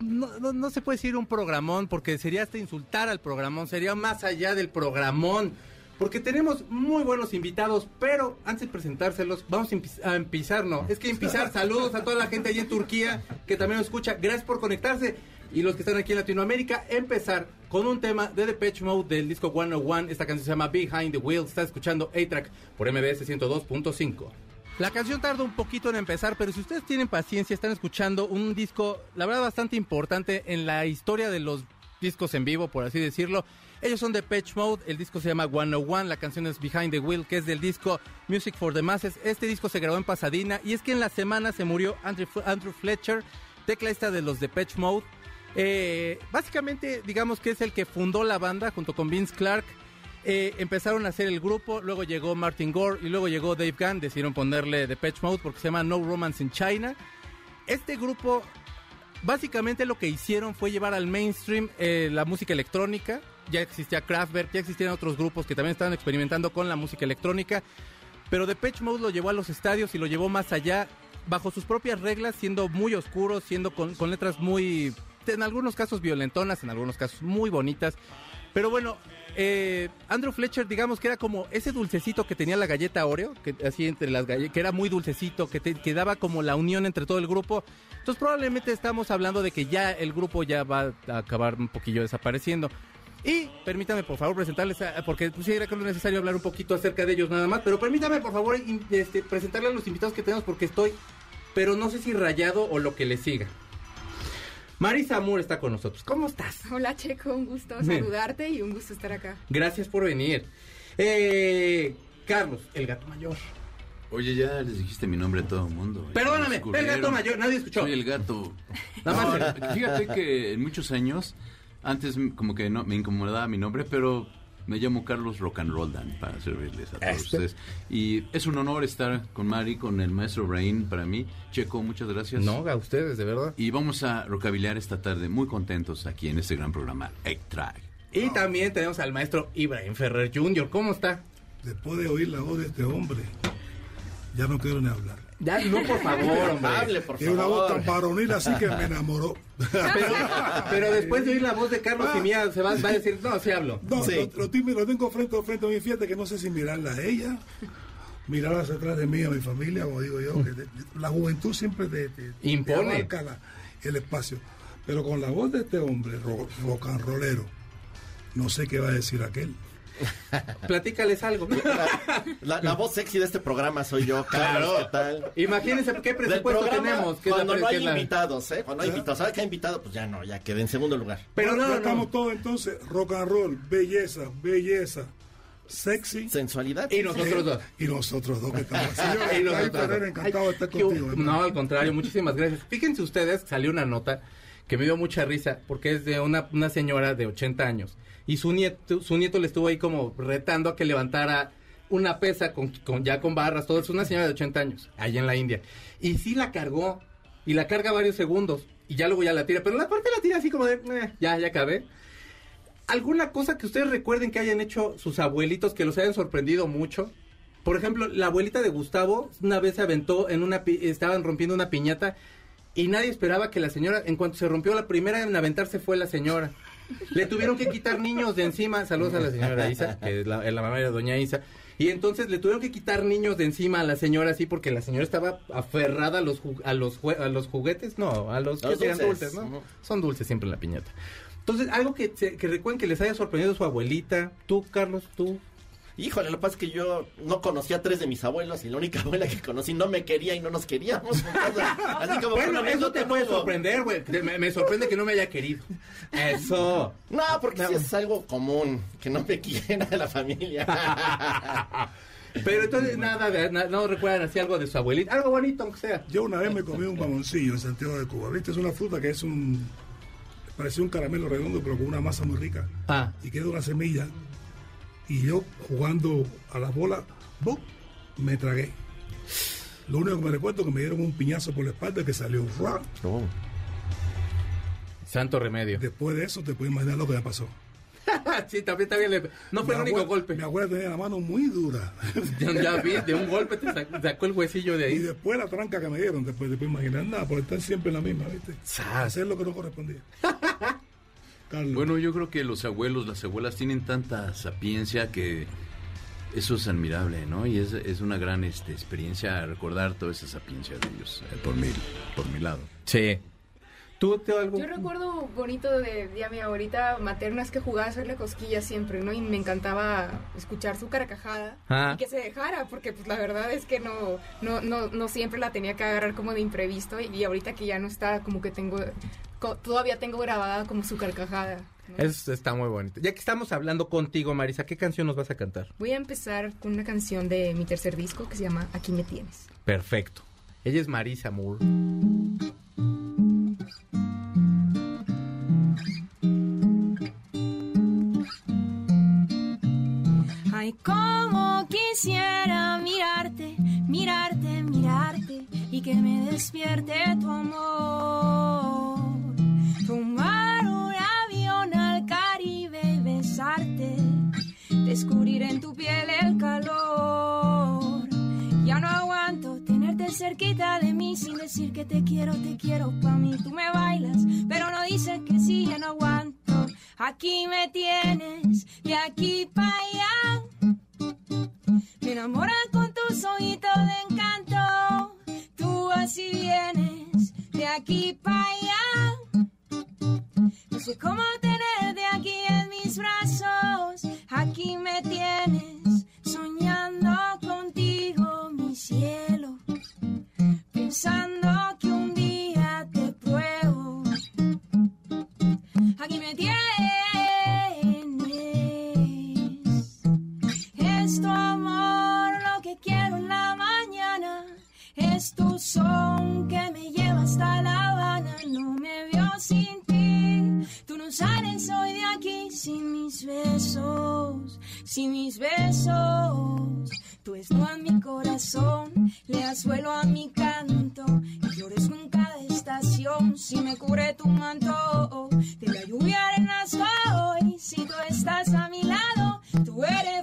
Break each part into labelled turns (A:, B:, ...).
A: No, no, no se puede decir un programón porque sería hasta insultar al programón. Sería más allá del programón. Porque tenemos muy buenos invitados, pero antes de presentárselos, vamos a empezar, no, es que empezar, saludos a toda la gente allí en Turquía que también nos escucha, gracias por conectarse, y los que están aquí en Latinoamérica, empezar con un tema de Depeche Mode del disco 101, esta canción se llama Behind the Wheel, está escuchando A-Track por MBS 102.5. La canción tarda un poquito en empezar, pero si ustedes tienen paciencia, están escuchando un disco, la verdad, bastante importante en la historia de los discos en vivo, por así decirlo. Ellos son de Patch Mode, el disco se llama 101, la canción es Behind the Wheel, que es del disco Music for the Masses. Este disco se grabó en Pasadena y es que en la semana se murió Andrew, Fletcher, teclista de los de Patch Mode. Eh, básicamente, digamos que es el que fundó la banda junto con Vince Clark. Eh, empezaron a hacer el grupo, luego llegó Martin Gore y luego llegó Dave Gunn. Decidieron ponerle The Patch Mode porque se llama No Romance in China. Este grupo, básicamente lo que hicieron fue llevar al mainstream eh, la música electrónica. Ya existía Kraftwerk, ya existían otros grupos que también estaban experimentando con la música electrónica. Pero Depeche Mode lo llevó a los estadios y lo llevó más allá, bajo sus propias reglas, siendo muy oscuros, siendo con, con letras muy, en algunos casos violentonas, en algunos casos muy bonitas. Pero bueno, eh, Andrew Fletcher, digamos que era como ese dulcecito que tenía la galleta Oreo, que así entre las galletas, que era muy dulcecito, que, te, daba como la unión entre todo el grupo. Entonces probablemente estamos hablando de que ya el grupo ya va a acabar un poquillo desapareciendo. Y permítame por favor presentarles, a- porque pues, sí era necesario hablar un poquito acerca de ellos nada más, pero permítame por favor este, presentarles a los invitados que tenemos porque estoy, pero no sé si rayado o lo que le siga. Marisa Moore está con nosotros. ¿Cómo estás?
B: Hola Checo, un gusto saludarte y un gusto estar acá.
A: Gracias por venir. Eh, Carlos, el gato mayor.
C: Oye, ya les dijiste mi nombre a todo el mundo.
A: Perdóname, el gato mayor, nadie escuchó.
C: Soy el gato.
A: Nada más.
C: No, fíjate que en muchos años, antes como que no me incomodaba mi nombre, pero me llamo Carlos Rock and Roll Dan para servirles a todos
A: Este.
C: ustedes. Y es un honor estar con Mari, con el maestro Brain para mí. Checo, muchas gracias.
A: No, a ustedes, de verdad.
C: Y vamos a rocabiliar esta tarde muy contentos aquí en este gran programa, Egg-Track.
A: Y también tenemos al maestro Ibrahim Ferrer Jr. ¿Cómo está?
D: Después de oír la voz de este hombre, ya no quiero ni hablar.
A: Ya, no, por favor, hombre.
E: Hable, por
D: Tiene una voz
E: favor.
D: tan varonil así que me enamoró.
A: Pero, pero después de oír la voz de Carlos y mía, se va, va a decir, no, sí hablo.
D: No,
E: Sí.
D: lo, lo tengo- lo tengo frente a frente a mi fiesta que no sé si mirarla a ella, mirarla hacia atrás de mí, a mi familia, como digo yo. que de- la juventud siempre te, te- te
A: Impone.
D: la- el espacio. Pero con la voz de este hombre, ro, rock and rollero, no sé qué va a decir aquel.
A: Platícales algo.
E: La, la voz sexy de este programa soy yo, Carlos,
A: Claro.
E: ¿qué tal?
A: Imagínense qué presupuesto
E: programa,
A: tenemos. que
E: cuando no hay invitados, ¿eh? Cuando hay invitados. ¿Sabe que hay invitado? Pues ya no, ya quedé en segundo lugar.
A: Pero
D: Ya
A: no, no,
D: estamos
A: no.
D: todos entonces, rock and roll, belleza, belleza, sexy.
E: Sensualidad.
A: Y nosotros dos.
D: Y nosotros dos que estamos. Señor,
A: Y nosotros dos.
D: encantado de estar
A: Ay,
D: contigo.
A: qué-
D: hermano.
A: No, al contrario, muchísimas gracias. Fíjense ustedes, salió una nota que me dio mucha risa porque es de una, una señora de 80 años y su nieto, su nieto le estuvo ahí como retando a que levantara una pesa con, con- ya con barras, todo. Es una señora de 80 años, allá en la India. Y sí la cargó y la carga varios segundos y ya luego ya la tira, pero la parte la tira así como de, "Eh, ya, ya acabé. ¿Alguna cosa que ustedes recuerden que hayan hecho sus abuelitos que los hayan sorprendido mucho? Por ejemplo, la abuelita de Gustavo una vez se aventó en una estaban rompiendo una piñata y nadie esperaba que la señora, en cuanto se rompió la primera en aventarse fue la señora. Le tuvieron que quitar niños de encima. Saludos a la señora Isa, que es la, es la mamá de doña Isa. Y entonces le tuvieron que quitar niños de encima a la señora así porque la señora estaba aferrada a los a los a los juguetes, no, a los que eran
E: dulces.
A: ¿no? Son dulces siempre en la piñata. Entonces, algo que, que recuerden que les haya sorprendido su abuelita, tú, Carlos, tú.
E: Híjole, lo que pasa es que yo no conocía a tres de mis abuelos y la única abuela que conocí no me quería y no nos queríamos. Así como
A: Bueno, eso te puede
E: no
A: sorprender, güey. Me, me sorprende que no me haya querido. Eso.
E: No, porque sí es algo común, que no me quiera la familia.
A: Pero entonces, nada, de- na- no recuerdan así algo de su abuelita. Algo bonito, aunque sea.
D: Yo una vez me comí un mamoncillo en Santiago de Cuba. ¿Viste? Es una fruta que es un parecía un caramelo redondo, pero con una masa muy rica.
A: Ah.
D: Y quedó una semilla. Y yo jugando a las bolas, ¡bum! me tragué. Lo único que me recuerdo es que me dieron un piñazo por la espalda que salió ¡ra!
A: Santo remedio.
D: Después de eso te puedes imaginar lo que me pasó.
A: sí, también, también le- No fue el único
D: abuela-
A: golpe.
D: Mi abuela tenía la mano muy dura.
A: Ya vi, de un golpe te sac- sacó el huesillo de
D: y
A: ahí.
D: después la tranca que me dieron, después te puedes imaginar nada, por estar siempre en la misma, ¿viste?
A: Sas.
D: Hacer lo que no correspondía. Carlos.
C: Bueno, yo creo que los abuelos, las abuelas tienen tanta sapiencia que eso es admirable, ¿no? Y es, es una gran este, experiencia recordar toda esa sapiencia de ellos, eh, por, mi, por mi lado.
A: Sí. ¿Tú te algo?
B: Yo recuerdo bonito de, de a mi abuelita materna es que jugaba a hacerle cosquillas siempre, ¿no? Y me encantaba escuchar su carcajada
A: Ah.
B: y que se dejara, porque pues la verdad es que no, no, no, no siempre la tenía que agarrar como de imprevisto y, ahorita que ya no está, como que tengo, todavía tengo grabada como su carcajada. ¿no?
A: Eso está muy bonito. Ya que estamos hablando contigo, Marisa, ¿qué canción nos vas a cantar?
B: Voy a empezar con una canción de mi tercer disco que se llama Aquí me tienes.
A: Perfecto. Ella es Marisa Moore.
F: Ay, como quisiera mirarte, mirarte, mirarte y que me despierte tu amor. Aquí me tienes, a mi lado. Tú eres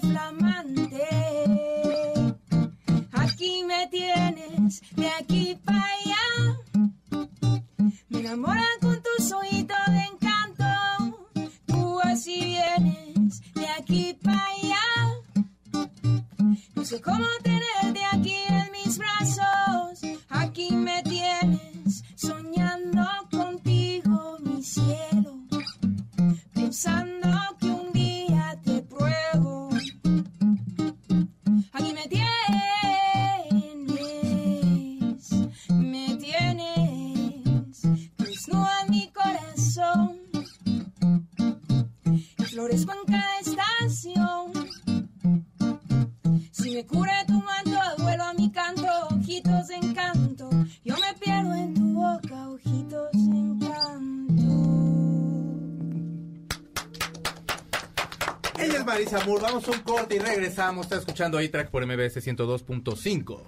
A: Vamos un corte y regresamos. Está escuchando A-Track por MBS 102.5.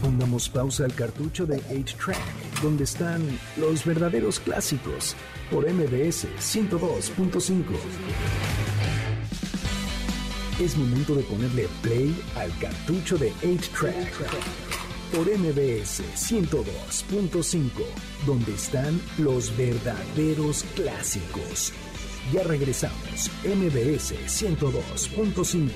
G: Pongamos pausa al cartucho de 8-Track, donde están los verdaderos clásicos, por MBS 102.5. Es momento de ponerle play al cartucho de 8-Track, por MBS 102.5, donde están los verdaderos clásicos. Ya regresamos, MBS 102.5.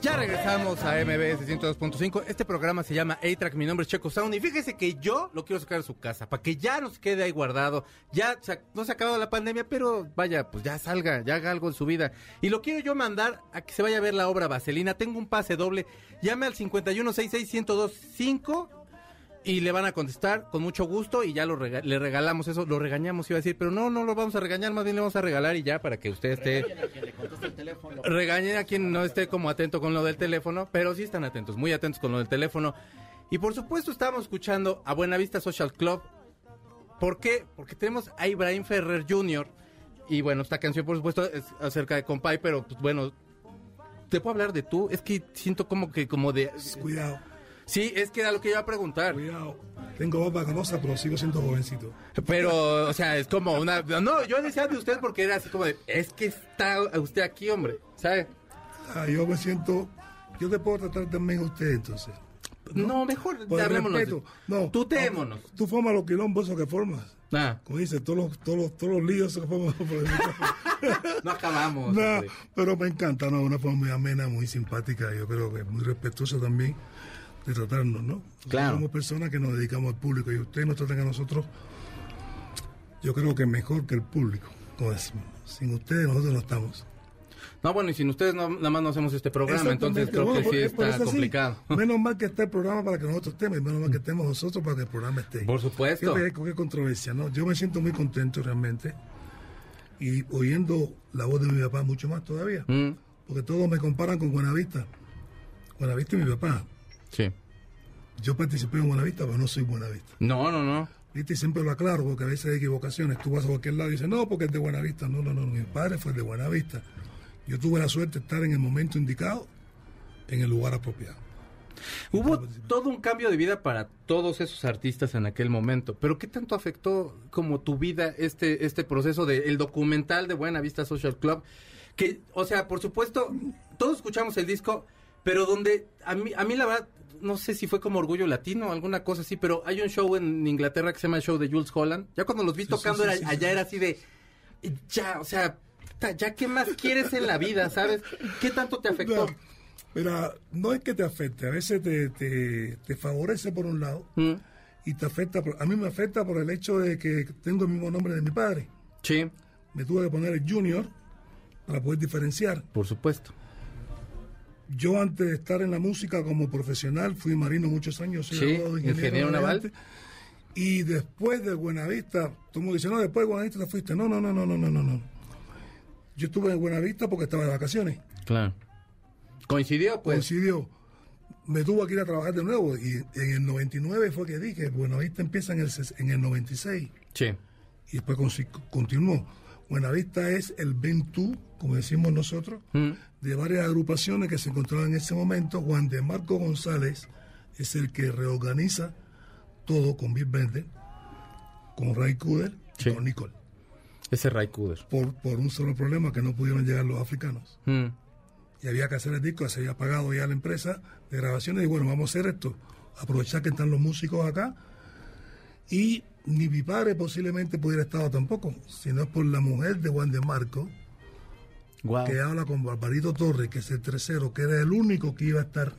A: Ya regresamos a MBS 102.5. Este programa se llama A-Track. Mi nombre es Checo Sound. Y fíjese que yo lo quiero sacar de su casa para que ya nos quede ahí guardado. Ya no se ha acabado la pandemia, pero vaya, pues ya salga, ya haga algo en su vida. Y lo quiero yo mandar a que se vaya a ver la obra Vaselina. Tengo un pase doble. Llame al 5166-1025 y le van a contestar con mucho gusto y ya lo rega- le regalamos eso. Lo regañamos, iba a decir, pero no, no lo vamos a regañar, más bien le vamos a regalar y ya para que usted esté. Regañen a quien no esté como atento con lo del teléfono, pero sí están atentos, muy atentos con lo del teléfono. Y por supuesto estamos escuchando a Buenavista Social Club ¿Por qué? Porque tenemos a Ibrahim Ferrer Jr. Y bueno, esta canción, por supuesto, es acerca de Compay, pero pues bueno, ¿te puedo hablar de tú? Es que siento como que, como de.
D: Cuidado,
A: Sí, es que era lo que iba a preguntar.
D: cuidado. Tengo barba canosa, pero sigo siendo jovencito.
A: Pero, o sea, es como una. No, yo decía de usted porque era así como de. Es que está usted aquí, hombre. ¿Sabe?
D: Ah, yo me siento. Yo te puedo tratar también a usted, entonces.
A: No, mejor
D: Por
A: hablémonos.
D: respeto. No,
A: Tutémonos.
D: Tú formas los quilombos que formas.
A: Ah,
D: Como dice, todos los, todos los, todos los líos que forman por el
A: no acabamos.
D: No,
A: hombre.
D: pero me encanta, ¿no? Una forma muy amena, muy simpática, yo creo que muy respetuosa también de tratarnos, ¿no?
A: Claro.
D: Somos personas que nos dedicamos al público y ustedes nos tratan a nosotros, yo creo que mejor que el público, decimos. Sin ustedes nosotros no estamos.
A: No, bueno, y sin ustedes no- nada más no hacemos este programa, entonces creo
D: Bueno,
A: que sí
D: pues, pues,
A: está
D: es así.
A: complicado.
D: Menos mal que está el programa para que nosotros estemos, y menos mal que estemos nosotros para que el programa esté.
A: Por supuesto.
D: Fíjate qué controversia, ¿no? Yo me siento muy contento realmente y oyendo la voz de mi papá mucho más todavía,
A: Mm,
D: porque todos me comparan con Buenavista. Buenavista y mi papá.
A: Sí.
D: Yo participé en Buenavista, pero no soy Buenavista.
A: No, no, no.
D: ¿Viste? Y siempre lo aclaro, porque a veces hay equivocaciones. Tú vas a cualquier lado y dices, no, porque es de Buenavista. No, no, no, mi padre fue de Buenavista. Yo tuve la suerte de estar en el momento indicado, en el lugar apropiado.
A: Hubo todo un cambio de vida para todos esos artistas en aquel momento, pero ¿qué tanto afectó como tu vida este este proceso del el documental de Buena Vista Social Club? Que, o sea, por supuesto, todos escuchamos el disco, pero donde a mí a mí la verdad no sé si fue como Orgullo Latino o alguna cosa así, pero hay un show en Inglaterra que se llama el show de Jules Holland. Ya cuando los vi
D: Sí,
A: tocando
D: sí, sí,
A: era-
D: sí, sí,
A: allá
D: sí.
A: era así de ya, o sea, ya qué más quieres en la vida, ¿sabes? ¿Qué tanto te afectó?
D: No, Mira, no es que te afecte, a veces te, te, te favorece por un lado
A: Mm,
D: y te afecta, por- a mí me afecta por el hecho de que tengo el mismo nombre de mi padre.
A: Sí,
D: Me tuve que poner el junior para poder diferenciar.
A: por supuesto.
D: Yo antes de estar en la música como profesional fui marino muchos años, soy
A: Sí,
D: abogado
A: ingeniero naval.
D: Y después de Buenavista, tú me dices, no, después de Buenavista te fuiste. No, no, no, no, no, no, no, no. Yo estuve en Buenavista porque estaba de vacaciones.
A: Claro. ¿Coincidió? Pues
D: Coincidió. Me tuvo que ir a trabajar de nuevo. Y en el 99 fue que dije, Buenavista empieza en el, en el 96.
A: sí.
D: Y después continuó. Buenavista es el Ventú, como decimos nosotros,
A: Mm.
D: De varias agrupaciones que se encontraban en ese momento. Juan de Marco González es el que reorganiza todo con Bill Bender, con Ray Kuder y con Nicole.
A: Ese Ray Cooder.
D: Por, por un solo problema que no pudieron llegar los africanos.
A: Mm.
D: Y había que hacer el disco, se había pagado ya la empresa de grabaciones. Y bueno, vamos a hacer esto. Aprovechar que están los músicos acá. Y ni mi padre posiblemente pudiera estar tampoco, sino por la mujer de Juan de Marco,
A: Wow.
D: que habla con Barbarito Torres, que es el tercero, que era el único que iba a estar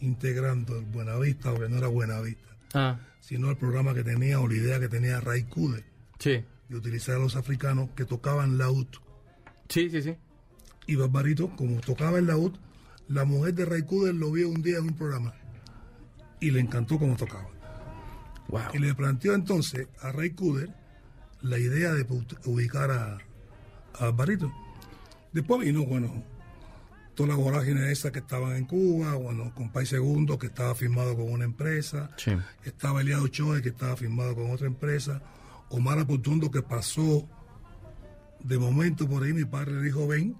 D: integrando el Buenavista, porque no era Buenavista,
A: Ah,
D: sino el programa que tenía o la idea que tenía Ray Kude
A: sí.
D: de utilizar a los africanos que tocaban laúd.
A: Sí, sí, sí.
D: Y Barbarito, como tocaba el laúd, la mujer de Ray Kude lo vio un día en un programa y le encantó cómo tocaba.
A: Wow.
D: Y le planteó entonces a Ray Kuder la idea de ubicar a, a Barbarito. Después vino, bueno, toda la vorágine esa que estaban en Cuba, bueno, con País Segundo, que estaba firmado con una empresa,
A: Sí.
D: estaba Eliado Choe, que estaba firmado con otra empresa, Omar Apotundo, que pasó de momento por ahí, mi padre le dijo, ven,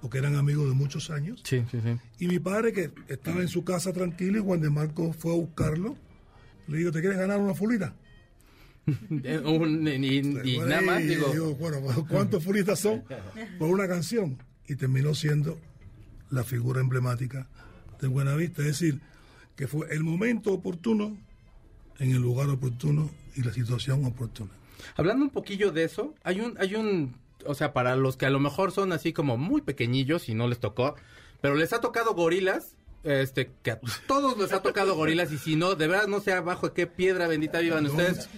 D: porque eran amigos de muchos años.
A: Sí, sí, sí.
D: Y mi padre, que estaba en su casa tranquilo, y Juan de Marco fue a buscarlo, le dijo, ¿te quieres ganar una fulita?
A: Un- y, y
D: Bueno,
A: nada más,
D: y
A: digo.
D: digo, bueno, ¿cuántos fulitas son por una canción? Y terminó siendo la figura emblemática de Buenavista. Es decir, que fue el momento oportuno, en el lugar oportuno y la situación oportuna.
A: Hablando un poquillo de eso, hay un, hay un, o sea, para los que a lo mejor son así como muy pequeñillos y no les tocó, pero les ha tocado gorilas, este, que a todos les ha tocado gorilas y si no, de verdad no sé abajo de qué piedra bendita vivan ustedes.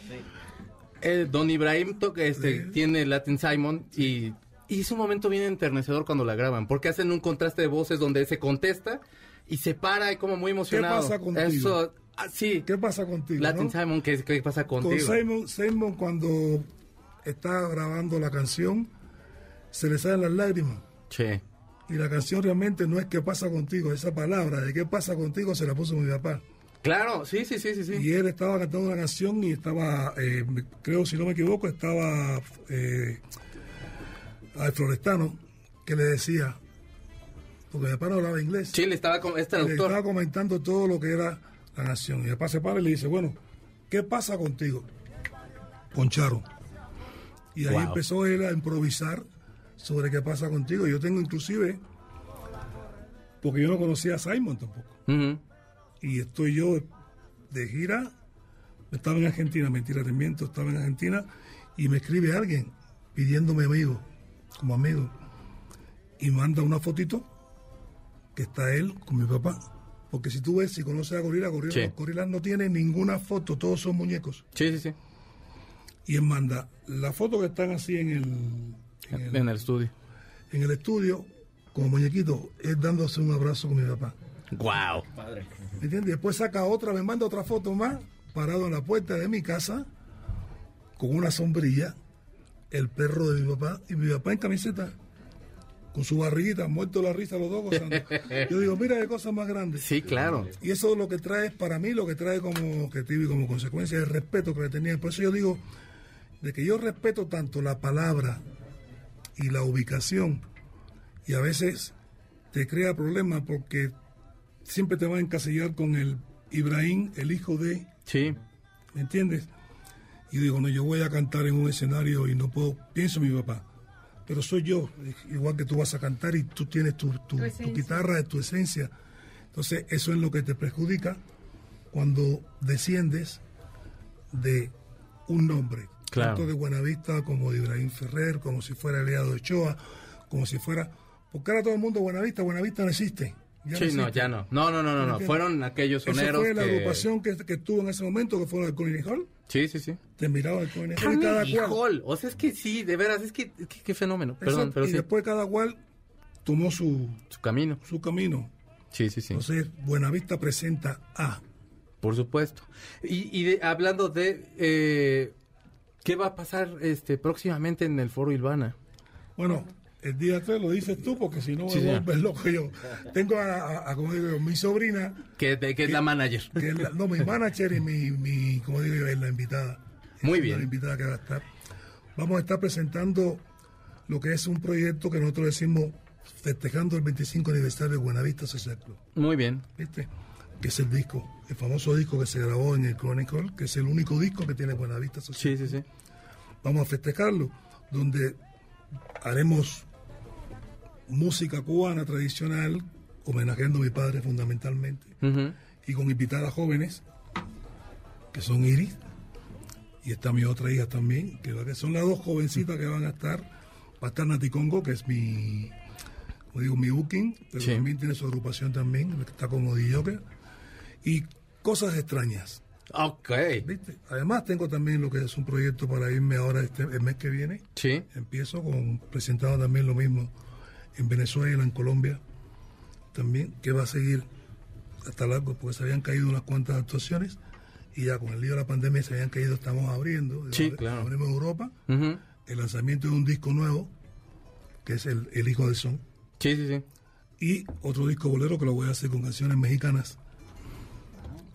A: Don Ibrahim to- este, tiene Latin Simon y, y es un momento bien enternecedor cuando la graban, porque hacen un contraste de voces donde se contesta y se para y como muy emocionado.
D: pasa contigo?
A: Eso, ah, sí.
D: ¿Qué pasa contigo?
A: Latin
D: no?
A: Simon, ¿qué, qué pasa
D: Con
A: contigo?
D: Simon, Simon, cuando está grabando la canción, se le salen las lágrimas.
A: Sí.
D: Y la canción realmente no es qué pasa contigo, esa palabra de qué pasa contigo se la puso mi papá.
A: Claro, sí, sí, sí, sí, sí.
D: Y él estaba cantando una canción y estaba, eh, creo, si no me equivoco, estaba eh, al florestano que le decía, porque mi papá no hablaba inglés,
A: Sí, le estaba con este
D: le estaba comentando todo lo que era la nación. Y mi papá se para y le dice, bueno, ¿qué pasa contigo? Con Charo. Y ahí
A: Wow.
D: empezó él a improvisar sobre qué pasa contigo. Yo tengo inclusive, porque yo no conocía a Simon tampoco y estoy yo de gira. Estaba en Argentina, mentira, te miento, estaba en Argentina y me escribe alguien pidiéndome amigo, como amigo, y manda una fotito que está él con mi papá. Porque si tú ves, si conoces a Gorila, Gorila,
A: Sí.
D: Gorila no tiene ninguna foto, todos son muñecos.
A: Sí, sí, sí.
D: Y él manda la foto que están así en el, en el,
A: En el estudio.
D: en el estudio, como muñequito, es dándose un abrazo con mi papá.
A: Wow.
D: ¿Me entiendes? Después saca otra, me manda otra foto más, parado en la puerta de mi casa, con una sombrilla, el perro de mi papá, y mi papá en camiseta, con su barriguita, muerto la risa los dos gozando. Yo digo, mira qué cosa más grande.
A: Sí, claro.
D: Y eso lo que trae, para mí, lo que trae como objetivo y como consecuencia el respeto que le tenía. Por eso yo digo, de que yo respeto tanto la palabra y la ubicación, y a veces te crea problemas porque siempre te va a encasillar con el Ibrahim, el hijo de,
A: Sí.
D: ¿me entiendes? Y digo, no, yo voy a cantar en un escenario y no puedo, pienso en mi papá, pero soy yo, igual que tú vas a cantar y tú tienes tu, tu- tu
B: esencia.
D: guitarra, tu esencia. Entonces, eso es lo que te perjudica cuando desciendes de un nombre,
A: Claro.
D: tanto de Buenavista como de Ibrahim Ferrer, como si fuera Eliado Ochoa, como si fuera... Porque ahora todo el mundo Buenavista, Buenavista no existe. ya
A: Sí, no, ya no. No, no, no, no, no. Fueron aquellos
D: Esa
A: soneros
D: fue la
A: que...
D: agrupación que, que estuvo en ese momento, que fue la de Colin Hall.
A: Sí, sí, sí.
D: Te miraba el Colin Hall cada cual.
A: Hall. O sea, es que sí, de veras, es que, qué, fenómeno. Perdón,
D: Exacto,
A: pero
D: y
A: sí.
D: después cada cual tomó su,
A: Su camino.
D: su camino.
A: Sí, sí, sí.
D: Entonces, Buenavista presenta a.
A: Por supuesto. Y, y de- hablando de... eh, ¿Qué va a pasar este próximamente en el Foro Ilvana?
D: Bueno, el día 3 lo dices tú, porque si no
A: Sí, señor.
D: vuelves loco yo. Tengo a, a- a, como digo yo, mi sobrina,
A: Que, de, que es la manager.
D: que es la- no, mi manager y mi, mi, como digo yo, es la invitada.
A: Muy
D: Es
A: bien.
D: La invitada que va a estar. Vamos a estar presentando lo que es un proyecto que nosotros decimos festejando el 25 aniversario de Buenavista Social Club.
A: Muy bien.
D: ¿viste? Que es el disco, el famoso disco que se grabó en el Chronicle, que es el único disco que tiene Buenavista Social.
A: Sí, sí, sí.
D: Vamos a festejarlo, donde haremos música cubana tradicional, homenajeando a mi padre fundamentalmente, y con invitadas jóvenes, que son Iris, y está mi otra hija también, que, son las dos jovencitas que van a estar. Va a estar Nati Congo, que es mi, como digo, mi booking, pero
A: Sí.
D: también tiene su agrupación también, que está como DJ. Y cosas extrañas,
A: Ok.
D: ¿viste? Además tengo también lo que es un proyecto para irme ahora este, el mes que viene.
A: Sí.
D: Empiezo con presentado también lo mismo en Venezuela, en Colombia, también, que va a seguir hasta largo, porque se habían caído unas cuantas actuaciones y ya con el lío de la pandemia se habían caído, estamos abriendo,
A: Sí, claro.
D: abrimos Europa, el lanzamiento de un disco nuevo, que es el, el Hijo del Son,
A: Sí, sí, sí.
D: y otro disco bolero que lo voy a hacer con canciones mexicanas.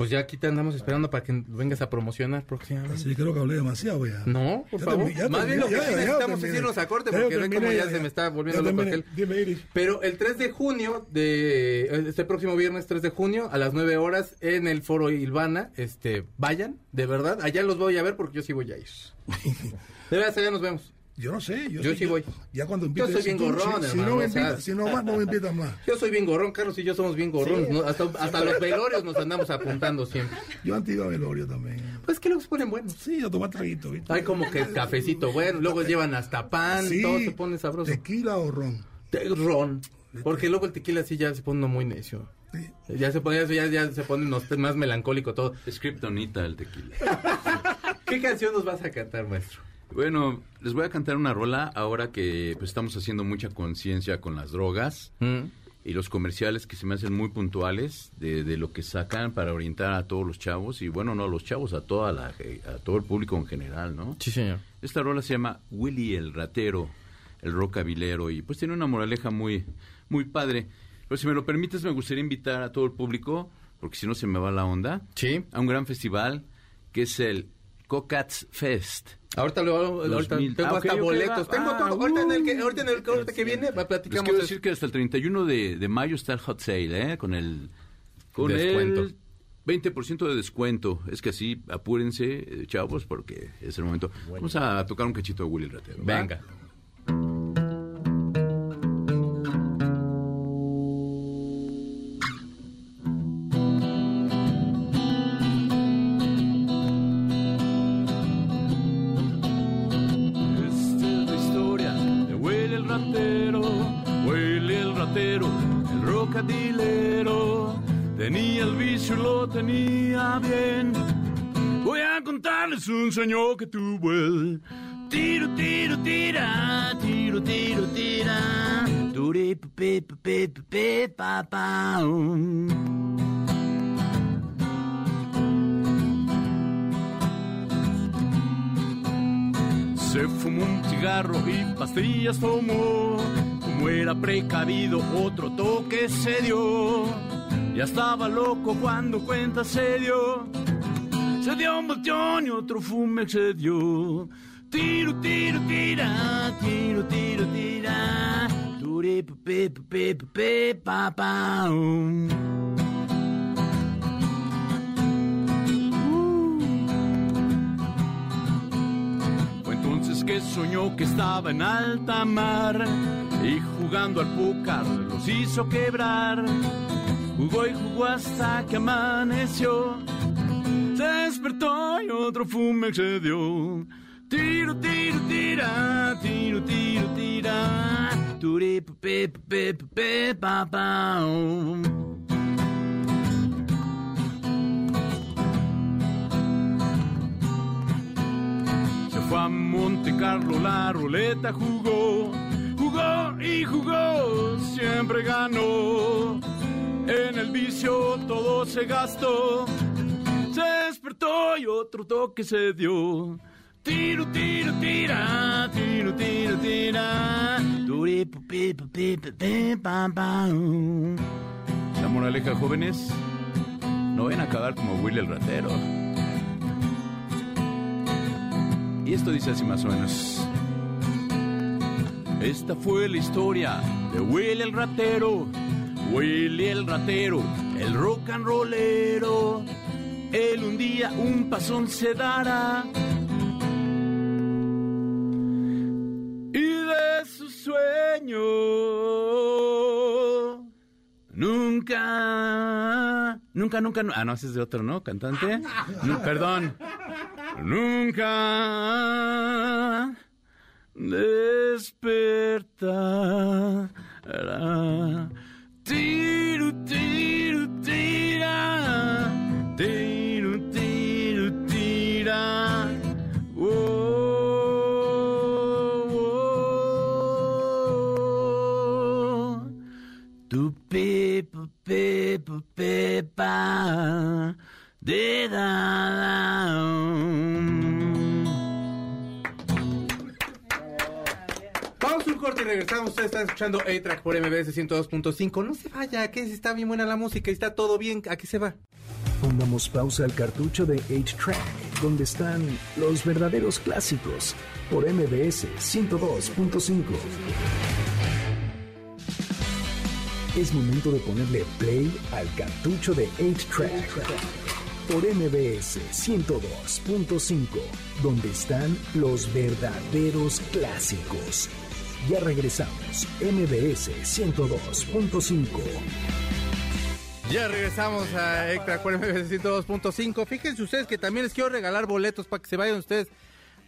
A: Pues ya aquí te andamos esperando para que vengas a promocionar próximamente.
D: Así creo que hablé demasiado ya.
A: No, por
D: Ya
A: favor.
D: ya
A: Más bien lo que sí necesitamos es irnos a corte porque ve
D: terminé,
A: como ya, se me está volviendo loco aquel.
D: Dime, Iris.
A: Pero el 3 de junio, de este próximo viernes 3 de junio, a las 9 horas, en el foro Ilvana, este, vayan, de verdad, allá los voy a ver porque yo sí voy a ir. De verdad, allá nos vemos.
D: Yo no sé. Yo,
A: Yo sí voy.
D: Ya cuando
A: Yo
D: invites.
A: soy bien
D: tú-
A: gorrón,
D: si, no me
A: o sea-
D: invitas, si no vas, no me invitas más.
A: Yo soy bien gorrón, Carlos y yo somos bien gorrones. ¿no? Hasta, hasta los velorios nos andamos apuntando siempre.
D: Yo antes iba a velorio también.
A: Pues que luego se ponen buenos.
D: Sí, a tomar traguito, ¿viste?
A: Hay como que cafecito bueno, luego llevan hasta pan,
D: Sí,
A: todo se pone sabroso.
D: Tequila o ron.
A: Te- Ron. Porque luego el tequila sí ya se pone uno muy necio.
D: Sí.
A: Ya se pone, ya, ya se pone unos- más melancólico todo.
C: Es Kryptonita el tequila.
A: ¿Qué canción nos vas a cantar, maestro?
C: Bueno, les voy a cantar una rola ahora que pues, estamos haciendo mucha conciencia con las drogas
A: Mm.
C: y los comerciales que se me hacen muy puntuales de, de lo que sacan para orientar a todos los chavos y bueno, no a los chavos, a toda la a todo el público en general, ¿no?
A: Sí, señor.
C: Esta rola se llama Willy el ratero, el rockabilero y pues tiene una moraleja muy muy padre. Pero si me lo permites me gustaría invitar a todo el público porque si no se me va la onda,
A: Sí.
C: a un gran festival que es el Cocats Fest.
A: Ahorita, lo, ahorita
C: 2000.
A: tengo
C: Ah, ok,
A: hasta
C: ok,
A: boletos.
C: va.
A: Tengo
C: Ah,
A: todo. Ahorita en el que,
C: uh.
A: ahorita en el, ahorita que viene, va,
C: Les
A: platicamos.
C: quiero
A: de-
C: decir que hasta el 31 de, de mayo está el hot sale, ¿eh? Con el... Con
A: Descuento.
C: el 20% de descuento. Es que así, apúrense, eh, chavos, porque es el momento. Vamos a tocar un cachito de Willy Ratero. ¿va?
A: Venga.
C: Tenía bien. Voy a contarles un sueño que tuvo. Tiro, tiro, tira, tiro, tiro, tira. Turi, pe, pe, pe, pa, pa, um. Se fumó un cigarro y pastillas tomó. Como era precavido, otro toque se dio. Ya estaba loco cuando cuenta se dio. Se dio un volteón y otro fume se dio. Tiro, tiro, tira, tiro, tiro, tira. Turi, pe, pe, pe, pa, um. Fue entonces que soñó que estaba en alta mar y jugando al pócar los hizo quebrar. Jugó y jugó hasta que amaneció. Se despertó y otro fume excedió. Tiro, tiro, tira, tiro, tiro, tira. Turi, pe, pe, pe, pa, pa. Se fue a Monte Carlo, la ruleta jugó, jugó y jugó, siempre ganó. En el vicio todo se gastó, se despertó y otro toque se dio. Tiro, tiro, tira, tiro, tiro, tira. La moraleja, jóvenes, no ven a acabar como Willy el ratero. Y esto dice así más o menos. Esta fue la historia de Willy el ratero, Willy el ratero, el rock and rollero. Él un día un pasón se dará. Y de su sueño nunca, nunca, nunca, nu- ah no, ese es de otro, ¿no? Cantante. No, perdón. Nunca despertará. Tiru, tiru, tira. Tiru, tiru, tira. Oh, oh, oh. Tu pepa, pepa, pepa. De da, da,
A: corte y regresamos. Ustedes están escuchando A-Track por MBS 102.5. No se vaya, que está bien buena la música y está todo bien. ¿A qué se va?
G: Pongamos pausa al cartucho de 8-Track, donde están los verdaderos clásicos, por MBS 102.5. Es momento de ponerle play al cartucho de 8-Track, por MBS 102.5, donde están los verdaderos clásicos. Ya regresamos, MBS 102.5.
A: Ya regresamos a Extra por MBS 102.5. Fíjense ustedes que también les quiero regalar boletos para que se vayan ustedes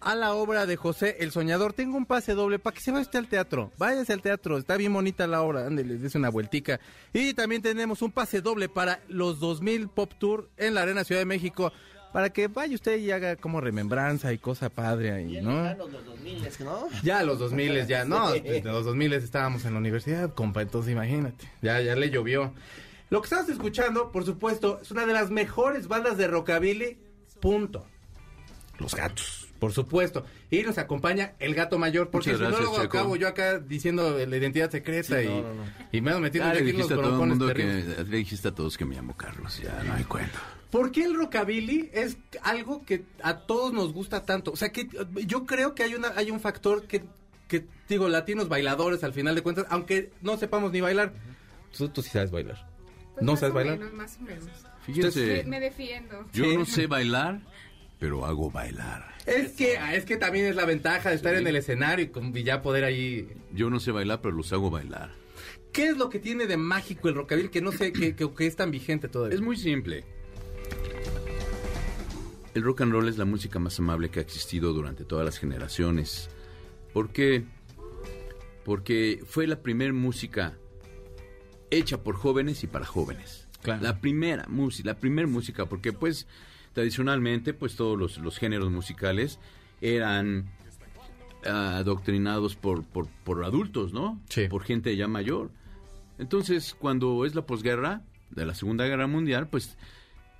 A: a la obra de José el Soñador. Tengo un pase doble para que se vaya usted al teatro. Váyase al teatro, está bien bonita la obra. Ándele, des una vueltica. Y también tenemos un pase doble para los 2000 Pop Tour en la Arena Ciudad de México. Para que vaya usted y haga como remembranza y cosa padre ahí, ¿no?
E: Lejanos los 2000, ¿no?
A: Ya los 2000 ya, no, desde los 2000 estábamos en la universidad, compa, entonces imagínate, ya, ya le llovió. Lo que estamos escuchando, por supuesto, es una de las mejores bandas de rockabilly, punto. Los gatos. Por supuesto. Y nos acompaña el gato mayor, porque
C: Muchas
A: si no
C: gracias, Checo.
A: acabo yo acá diciendo la identidad secreta
E: Sí,
A: y,
E: no, no, no.
A: y me ando metiendo
C: Ya le
A: aquí en los
C: dijiste a todo el mundo que le dijiste a todos que me llamo Carlos, ya no hay cuento.
A: ¿Por qué el rockabilly es algo que a todos nos gusta tanto? O sea, que yo creo que hay una hay un factor que, que digo, latinos bailadores al final de cuentas, aunque no sepamos ni bailar. Tú, tú sí sabes bailar.
B: Pues
A: ¿No
B: más
A: sabes
B: o
A: bailar?
B: menos, más o menos.
C: Fíjense,
B: Me, me defiendo.
C: yo
A: Sí.
C: no sé bailar, pero hago bailar.
A: Es que, es que también es la ventaja de estar en el escenario y, con- y ya poder ahí...
C: Yo no sé bailar, pero los hago bailar.
A: ¿Qué es lo que tiene de mágico el rockabilly que no sé, que, que- que es tan vigente todavía?
C: Es muy simple. El rock and roll es la música más amable que ha existido durante todas las generaciones. ¿Por qué? Porque fue la primera música hecha por jóvenes y para jóvenes.
A: Claro.
C: La primera música, la primera música, porque pues tradicionalmente pues todos los, los géneros musicales eran ah, adoctrinados por, por, por adultos, ¿no?
A: Sí.
C: Por gente ya mayor. Entonces, cuando es la posguerra de la Segunda Guerra Mundial, pues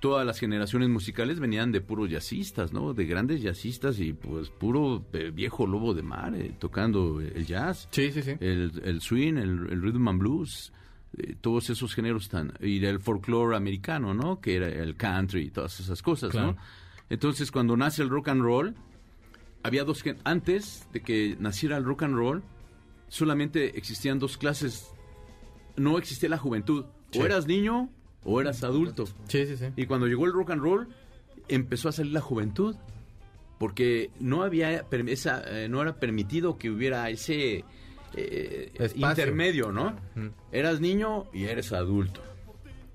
C: todas las generaciones musicales venían de puros jazzistas, ¿no? De grandes jazzistas y pues puro eh, viejo lobo de mar eh, tocando el jazz,
A: Sí, sí, sí.
C: el, el swing, el, el rhythm and blues, eh, todos esos géneros tan y el folclore americano, ¿no? Que era el country y todas esas cosas,
A: Claro.
C: ¿no? Entonces, cuando nace el rock and roll, había dos antes de que naciera el rock and roll, solamente existían dos clases. No existía la juventud.
A: Sí.
C: O eras niño o eras adulto.
A: Sí, sí, sí.
C: Y cuando llegó el rock and roll, empezó a salir la juventud. Porque no había esa, eh, no era permitido que hubiera ese eh, intermedio, ¿no? Eras niño y eres adulto.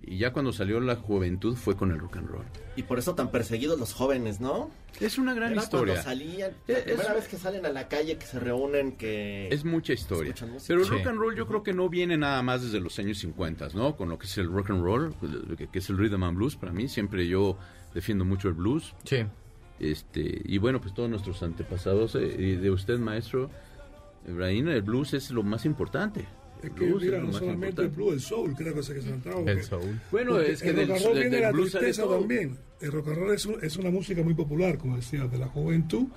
C: Y ya cuando salió la juventud fue con el rock and roll.
E: Y por eso tan perseguidos los jóvenes, ¿no?
C: Es una gran
E: Era
C: historia.
E: Cuando salían, la
C: Es-
E: primera
C: es-
E: vez que salen a la calle, que se reúnen, que...
C: Es mucha historia. Pero el
A: Sí.
C: rock and roll yo creo que no viene nada más desde los años 50, ¿no? Con lo que es el rock and roll, que, que es el rhythm and blues para mí. Siempre yo defiendo mucho el blues.
A: Sí.
C: Este, y bueno, pues todos nuestros antepasados, eh, y de usted, maestro, Ibrahim, el blues es lo más importante.
D: Es que
C: blues
D: mira, no solamente el blues, el soul, creo que es el que se trataba.
A: El soul.
C: Bueno, es que
D: el rock and roll viene de la tristeza también. El rock and roll es, un- es una música muy popular, como decía, de la juventud,